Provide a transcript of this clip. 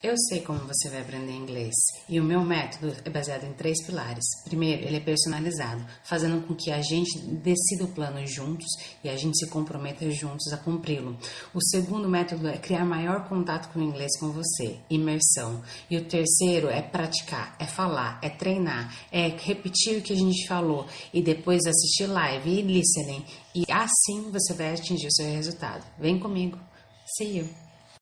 Eu sei como você vai aprender inglês e o meu método é baseado em três pilares. Primeiro, ele é personalizado, fazendo com que a gente decida o plano juntos e a gente se comprometa juntos a cumpri-lo. O segundo método é criar maior contato com o inglês com você, imersão. E o terceiro é praticar, é falar, é treinar, é repetir o que a gente falou e depois assistir live e listening. E assim você vai atingir o seu resultado. Vem comigo. See you.